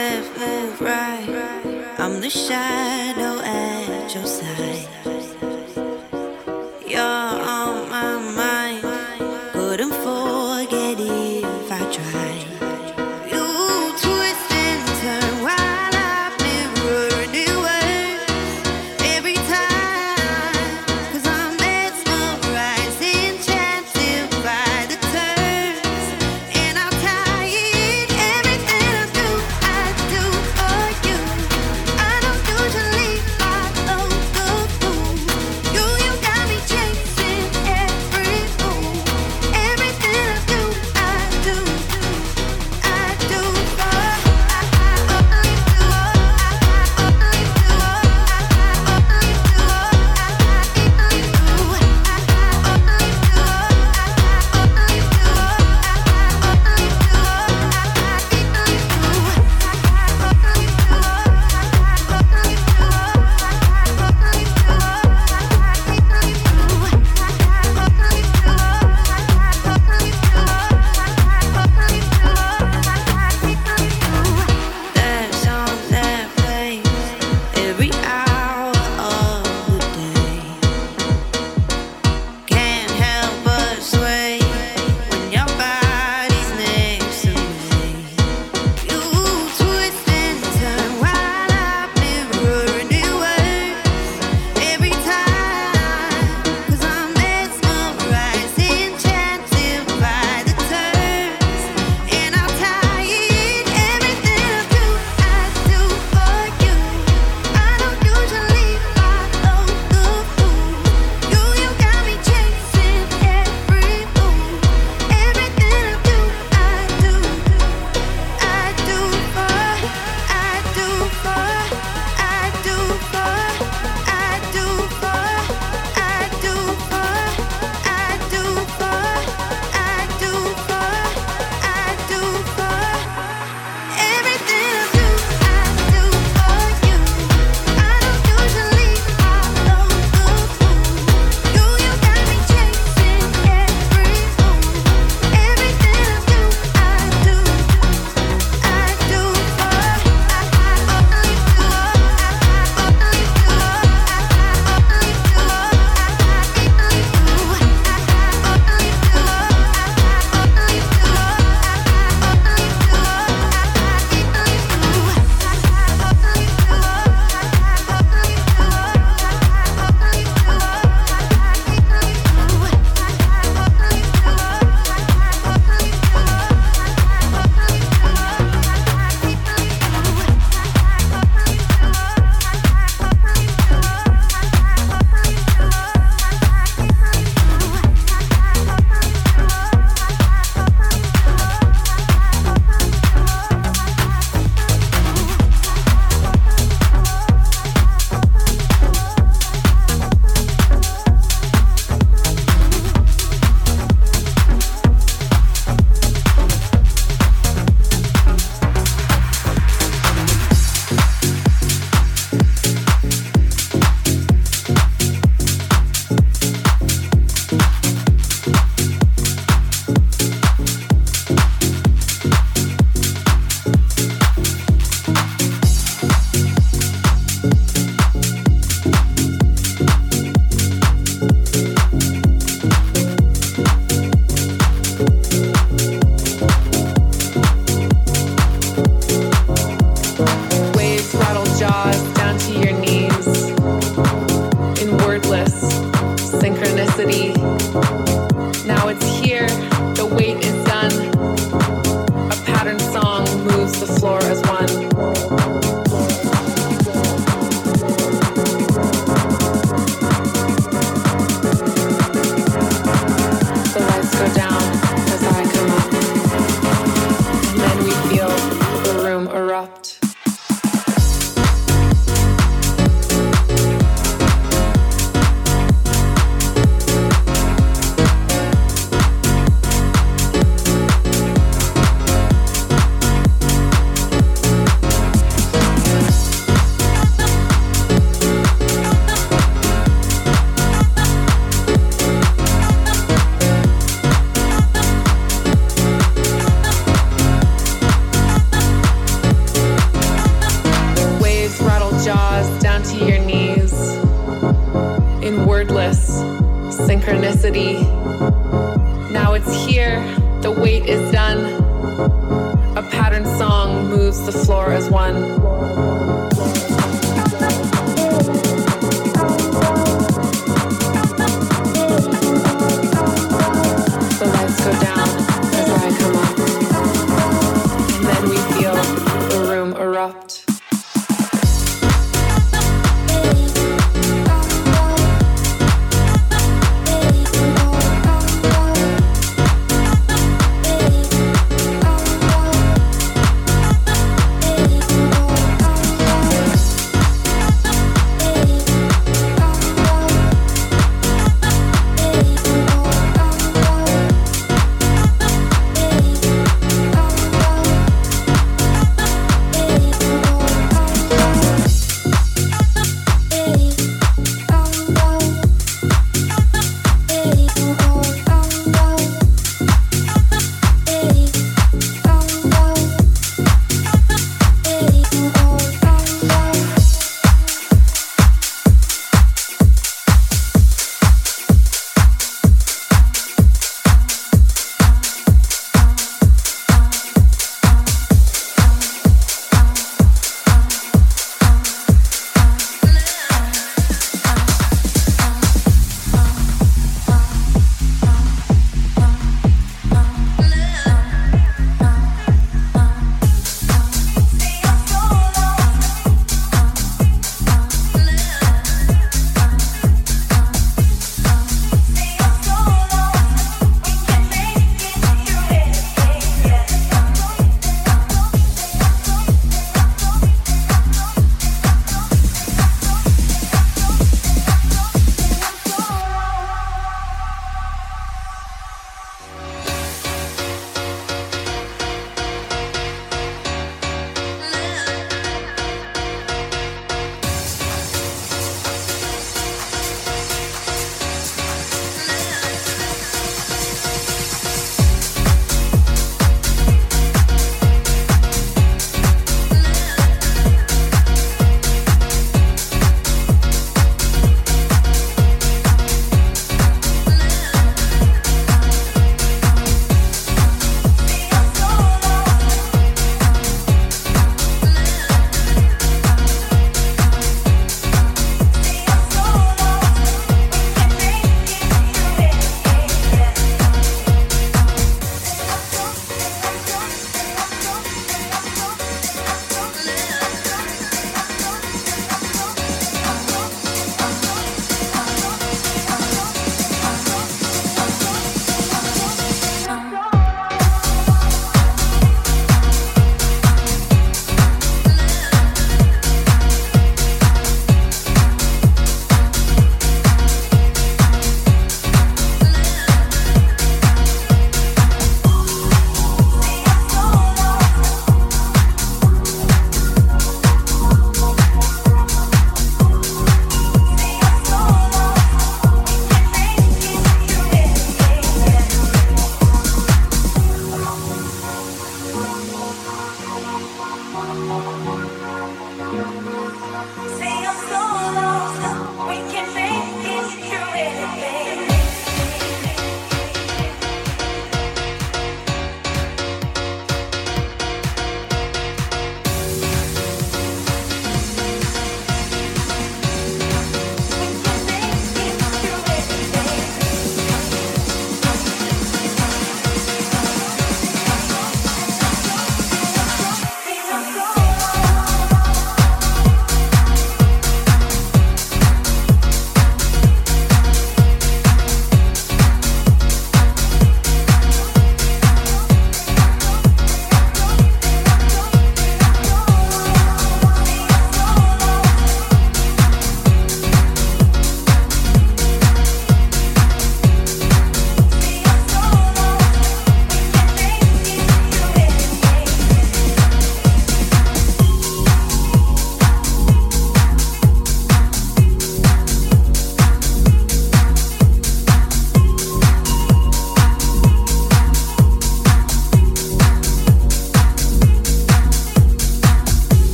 left, left, right. I'm the shadow at your side.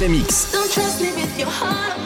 Extremix. Extremix.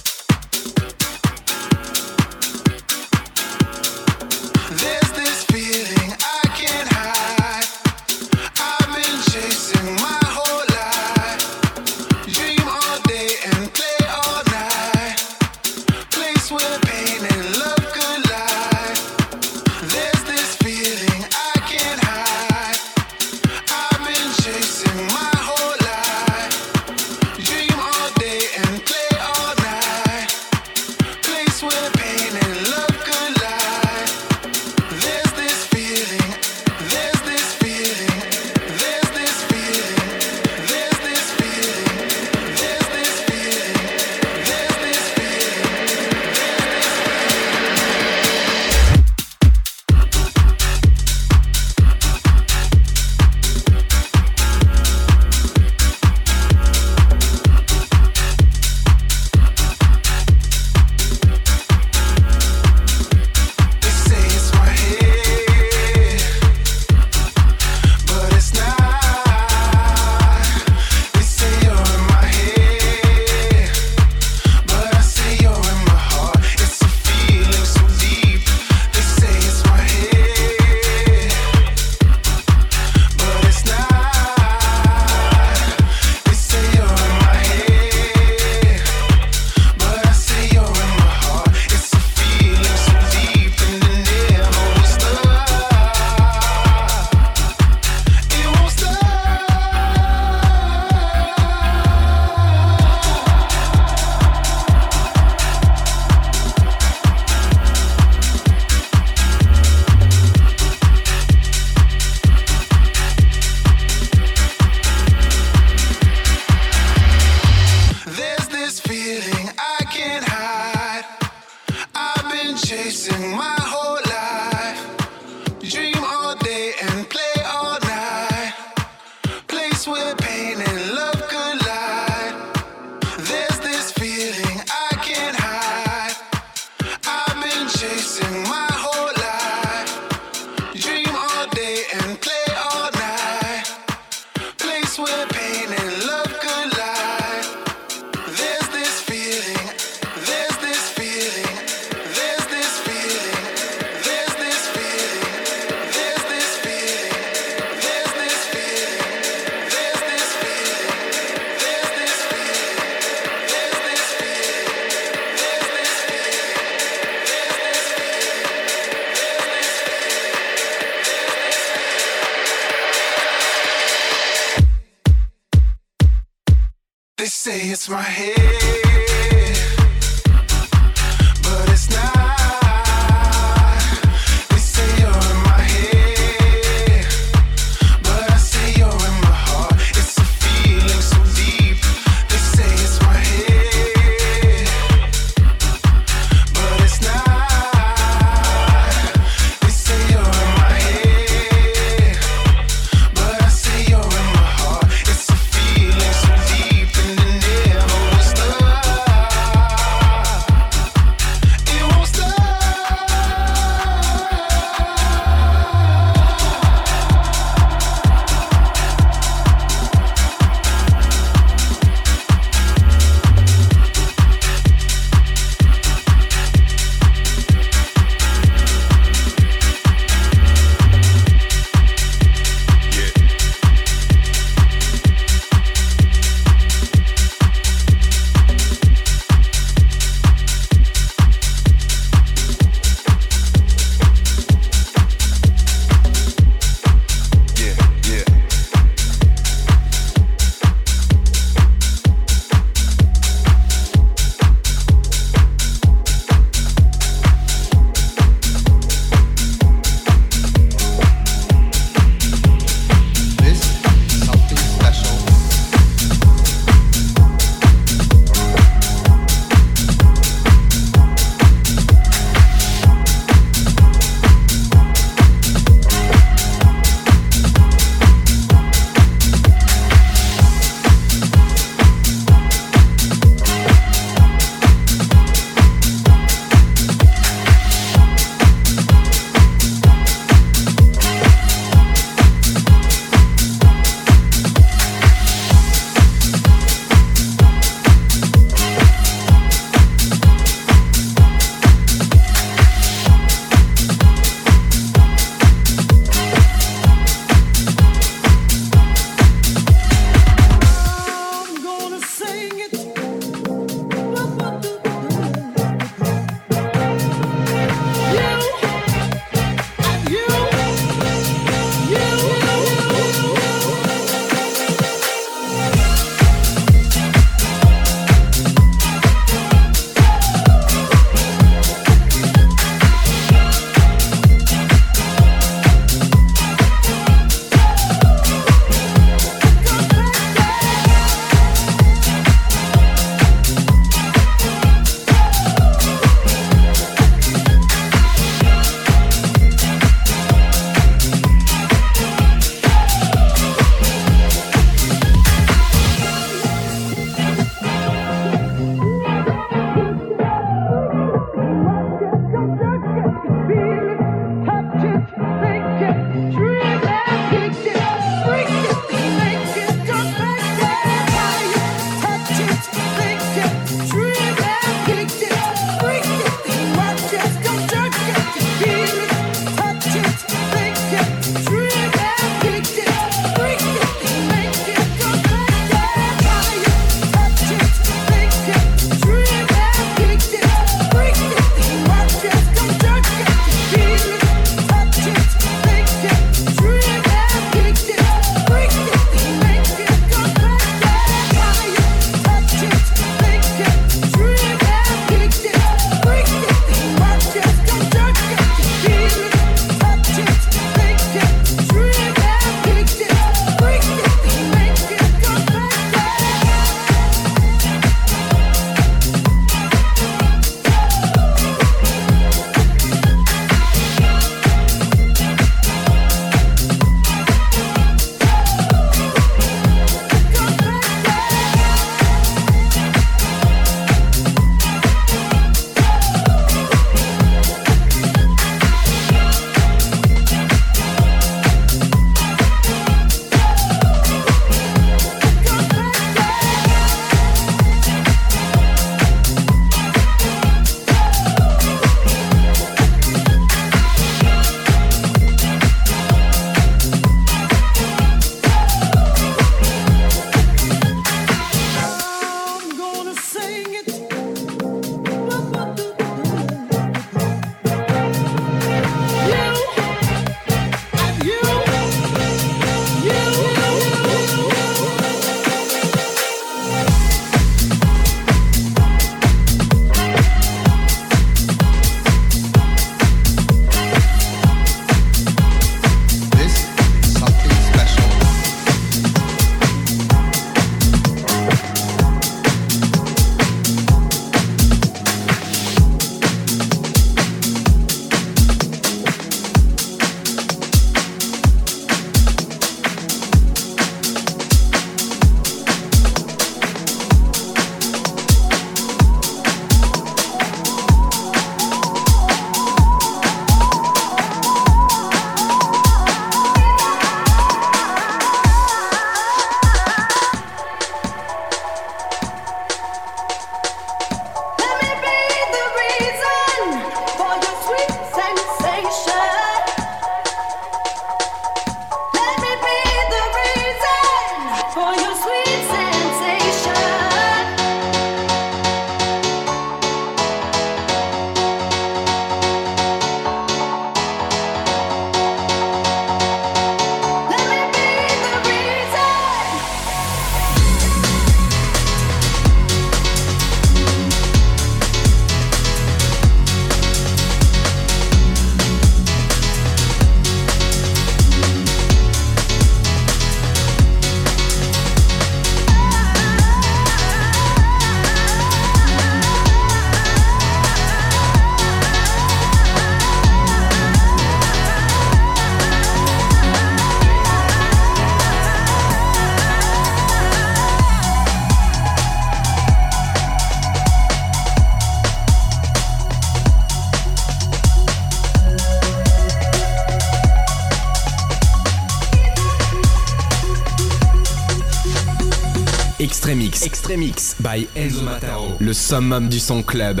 Extremix by Enzo Mataro. Le summum du son club.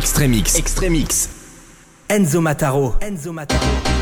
Extremix. Extremix. Enzo Mataro. Enzo Mataro.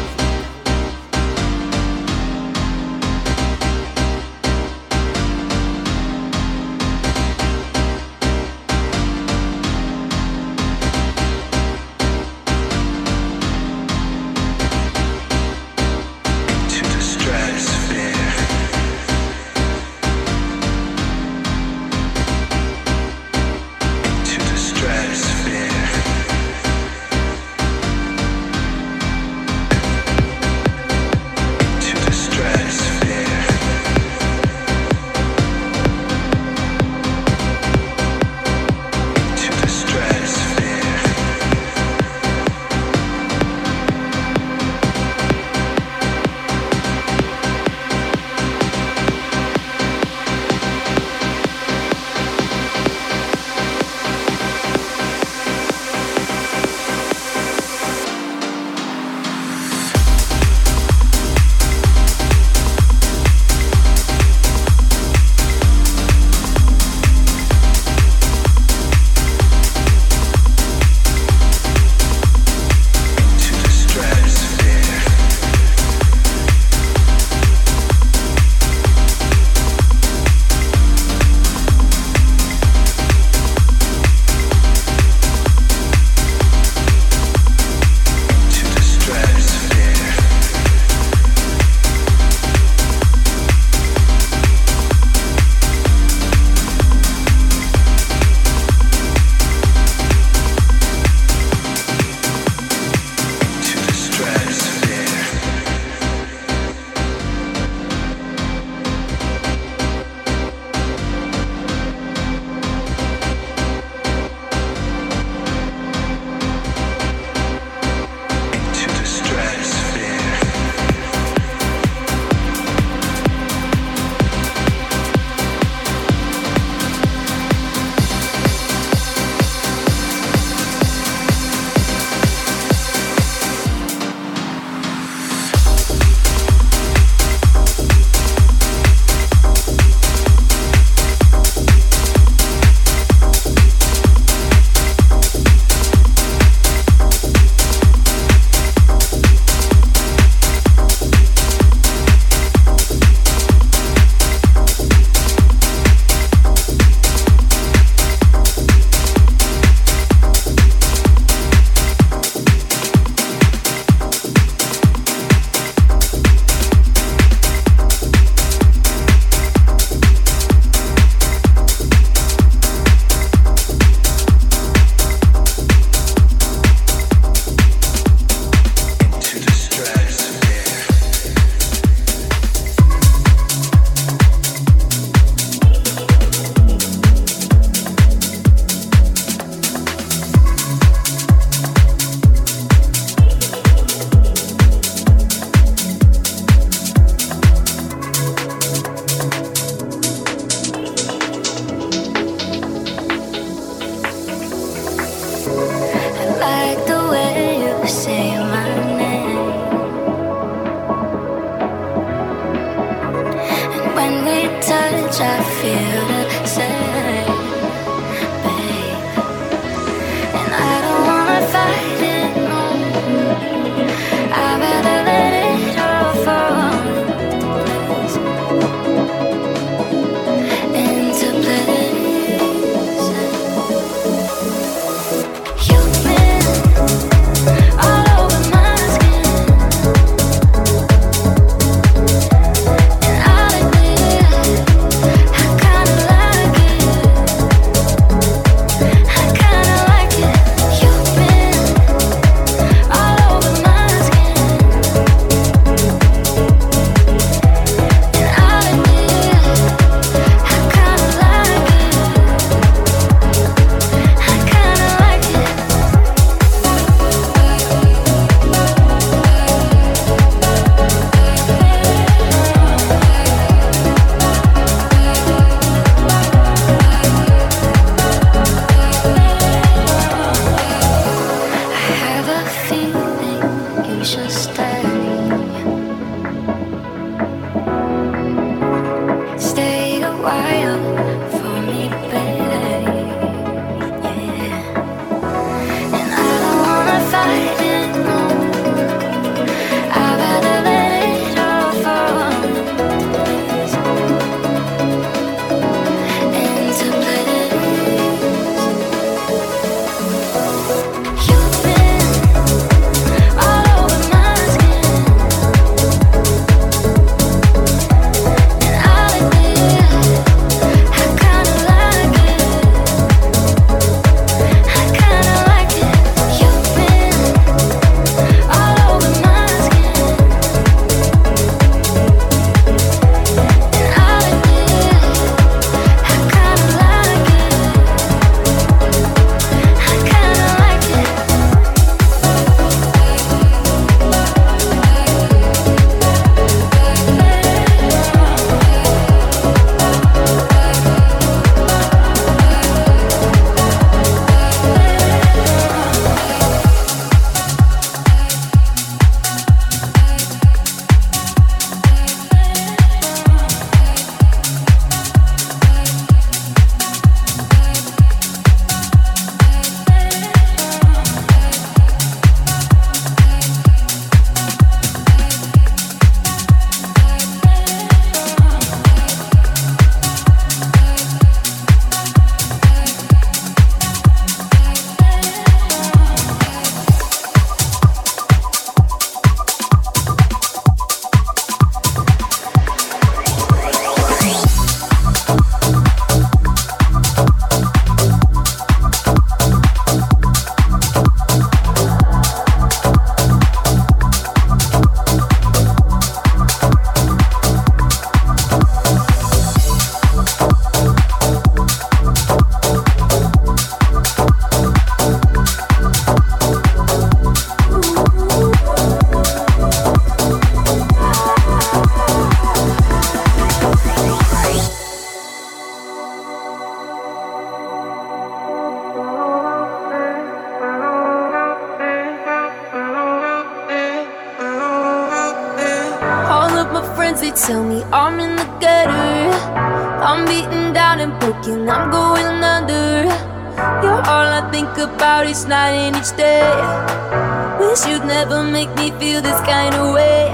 never make me feel this kind of way.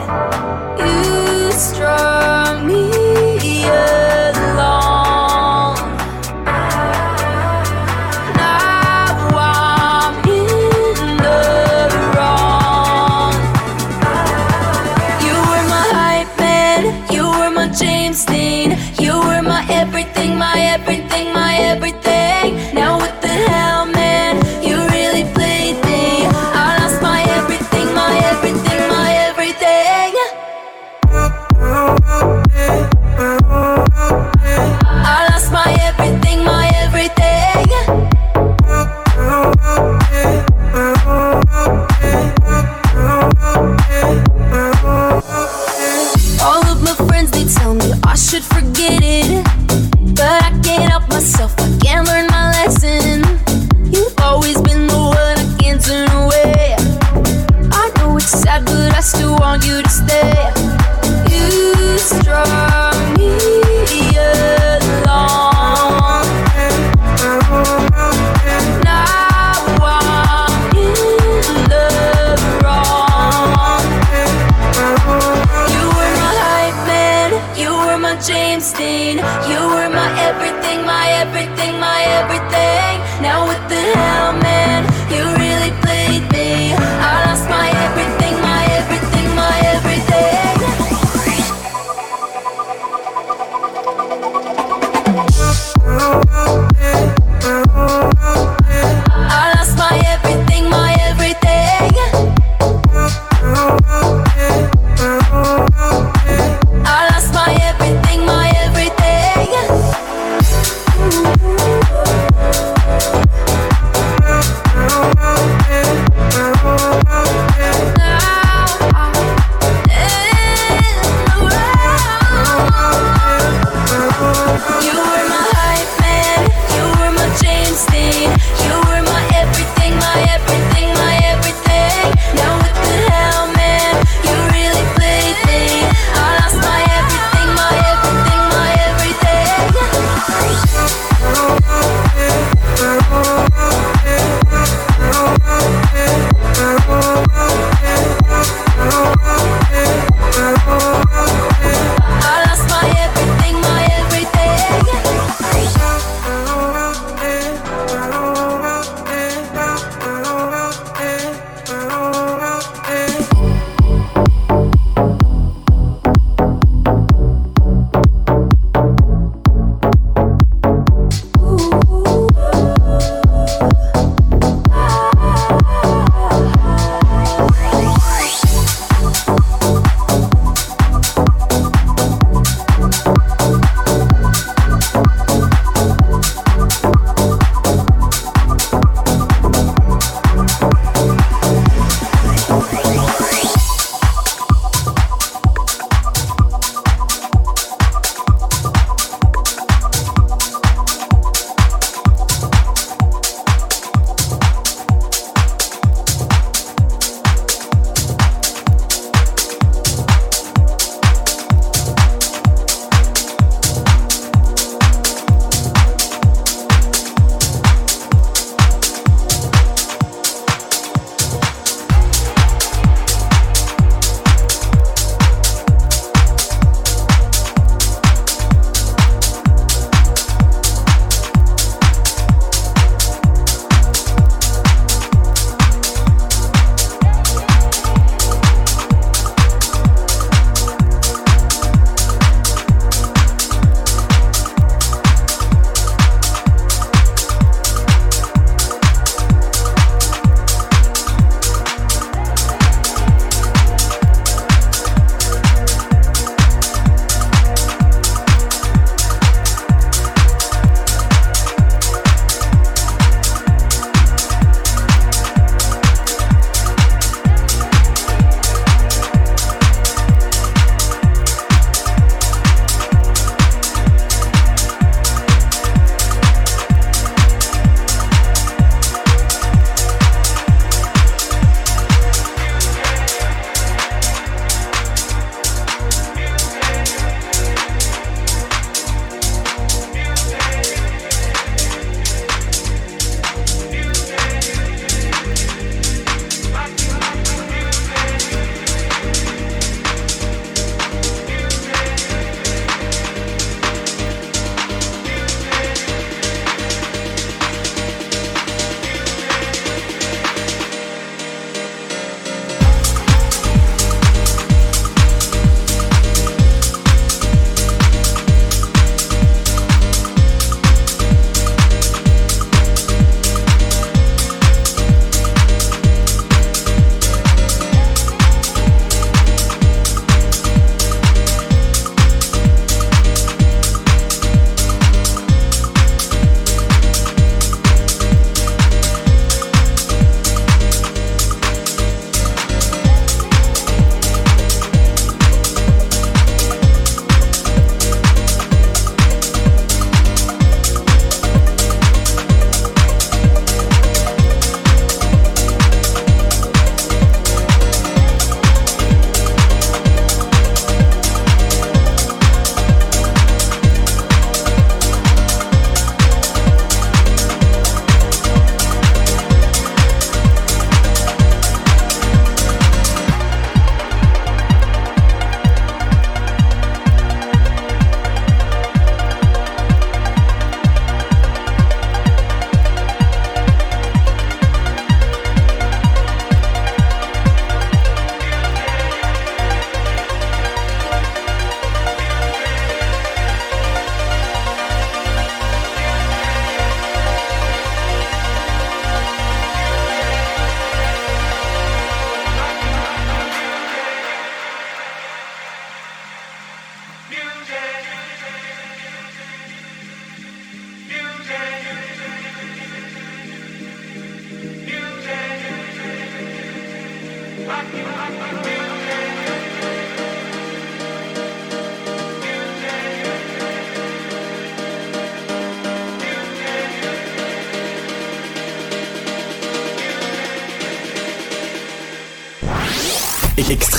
You strong me.